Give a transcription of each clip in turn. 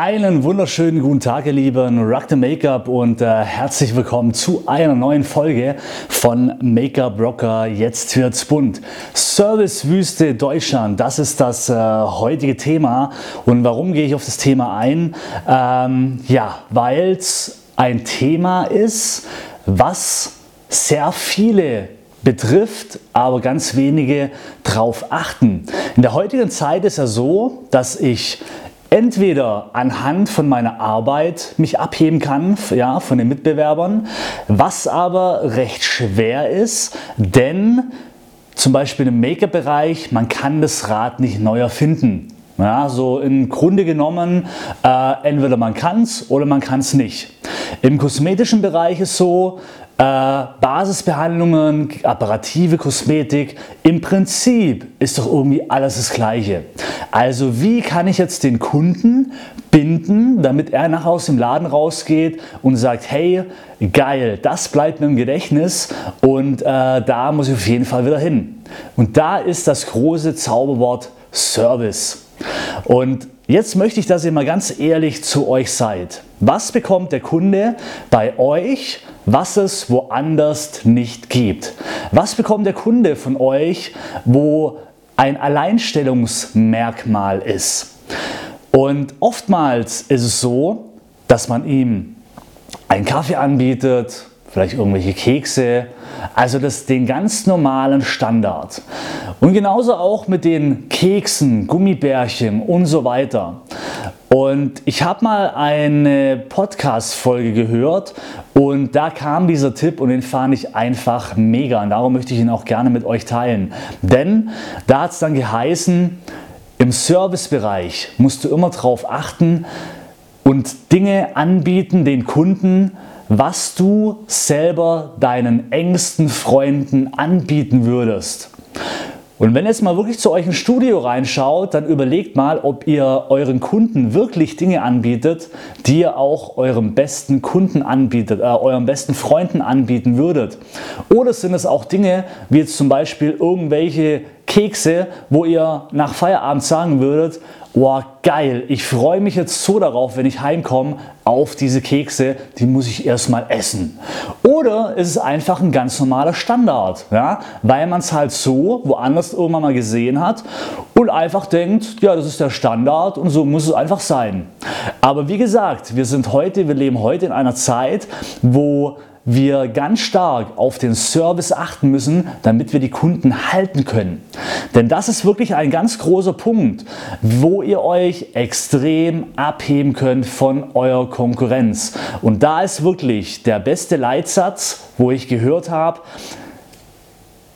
Einen wunderschönen guten Tag, ihr Lieben, Rock the Make-up und äh, herzlich willkommen zu einer neuen Folge von Make-up Rocker. Jetzt wird's bunt. Servicewüste Deutschland, das ist das äh, heutige Thema. Und warum gehe ich auf das Thema ein? Ähm, ja, weil es ein Thema ist, was sehr viele betrifft, aber ganz wenige drauf achten. In der heutigen Zeit ist es so, dass ich entweder anhand von meiner Arbeit mich abheben kann, ja, von den Mitbewerbern, was aber recht schwer ist, denn zum Beispiel im Make-up-Bereich, man kann das Rad nicht neu erfinden. Ja, so im Grunde genommen, äh, entweder man kann es oder man kann es nicht. Im kosmetischen Bereich ist so, äh, Basisbehandlungen, apparative Kosmetik, im Prinzip ist doch irgendwie alles das Gleiche. Also wie kann ich jetzt den Kunden binden, damit er nachher aus dem Laden rausgeht und sagt, hey, geil, das bleibt mir im Gedächtnis und äh, da muss ich auf jeden Fall wieder hin. Und da ist das große Zauberwort Service. Und jetzt möchte ich, dass ihr mal ganz ehrlich zu euch seid. Was bekommt der Kunde bei euch, was es woanders nicht gibt? Was bekommt der Kunde von euch, wo ein Alleinstellungsmerkmal ist? Und oftmals ist es so, dass man ihm einen Kaffee anbietet, vielleicht irgendwelche Kekse, also das, den ganz normalen Standard. Und genauso auch mit den Keksen, Gummibärchen und so weiter. Und ich habe mal eine Podcast-Folge gehört und da kam dieser Tipp und den fand ich einfach mega. Und darum möchte ich ihn auch gerne mit euch teilen. Denn da hat es dann geheißen, im Servicebereich musst du immer darauf achten und Dinge anbieten den Kunden, was du selber deinen engsten Freunden anbieten würdest. Und wenn jetzt mal wirklich zu euch ins Studio reinschaut, dann überlegt mal, ob ihr euren Kunden wirklich Dinge anbietet, die ihr auch eurem besten Kunden anbietet, äh, euren besten Freunden anbieten würdet. Oder sind es auch Dinge, wie jetzt zum Beispiel irgendwelche Kekse, wo ihr nach Feierabend sagen würdet, oh geil, ich freue mich jetzt so darauf, wenn ich heimkomme, auf diese Kekse, die muss ich erstmal essen. Oder ist es einfach ein ganz normaler Standard, ja? weil man es halt so woanders irgendwann mal gesehen hat und einfach denkt, ja, das ist der Standard und so muss es einfach sein. Aber wie gesagt, wir sind heute, wir leben heute in einer Zeit, wo wir ganz stark auf den Service achten müssen, damit wir die Kunden halten können. Denn das ist wirklich ein ganz großer Punkt, wo ihr euch extrem abheben könnt von eurer Konkurrenz. Und da ist wirklich der beste Leitsatz, wo ich gehört habe,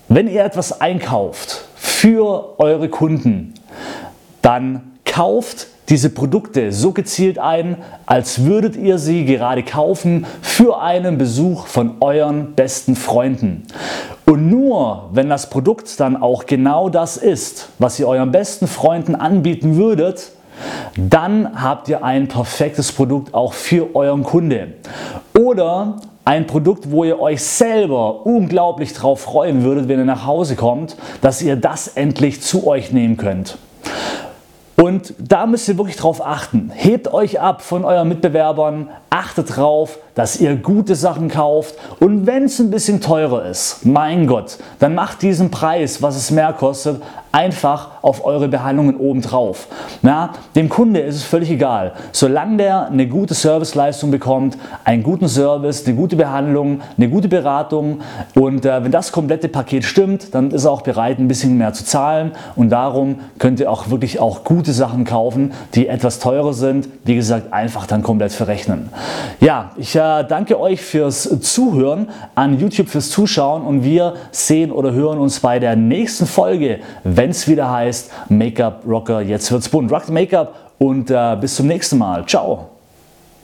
wenn ihr etwas einkauft für eure Kunden, dann kauft diese Produkte so gezielt ein, als würdet ihr sie gerade kaufen für einen Besuch von euren besten Freunden. Und nur wenn das Produkt dann auch genau das ist, was ihr euren besten Freunden anbieten würdet, dann habt ihr ein perfektes Produkt auch für euren Kunde. Oder ein Produkt, wo ihr euch selber unglaublich drauf freuen würdet, wenn ihr nach Hause kommt, dass ihr das endlich zu euch nehmen könnt. Und da müsst ihr wirklich drauf achten. Hebt euch ab von euren Mitbewerbern, achtet drauf, dass ihr gute Sachen kauft und wenn es ein bisschen teurer ist, mein Gott, dann macht diesen Preis, was es mehr kostet, einfach auf eure Behandlungen obendrauf. Na, dem Kunde ist es völlig egal. Solange der eine gute Serviceleistung bekommt, einen guten Service, eine gute Behandlung, eine gute Beratung und äh, wenn das komplette Paket stimmt, dann ist er auch bereit, ein bisschen mehr zu zahlen und darum könnt ihr auch wirklich auch gute Sachen kaufen, die etwas teurer sind. Wie gesagt, einfach dann komplett verrechnen. Ja, ich äh, danke euch fürs Zuhören, an YouTube fürs Zuschauen und wir sehen oder hören uns bei der nächsten Folge, wenn es wieder heißt Make-up Rocker, jetzt wird's bunt. Rock Make-up und äh, bis zum nächsten Mal. Ciao.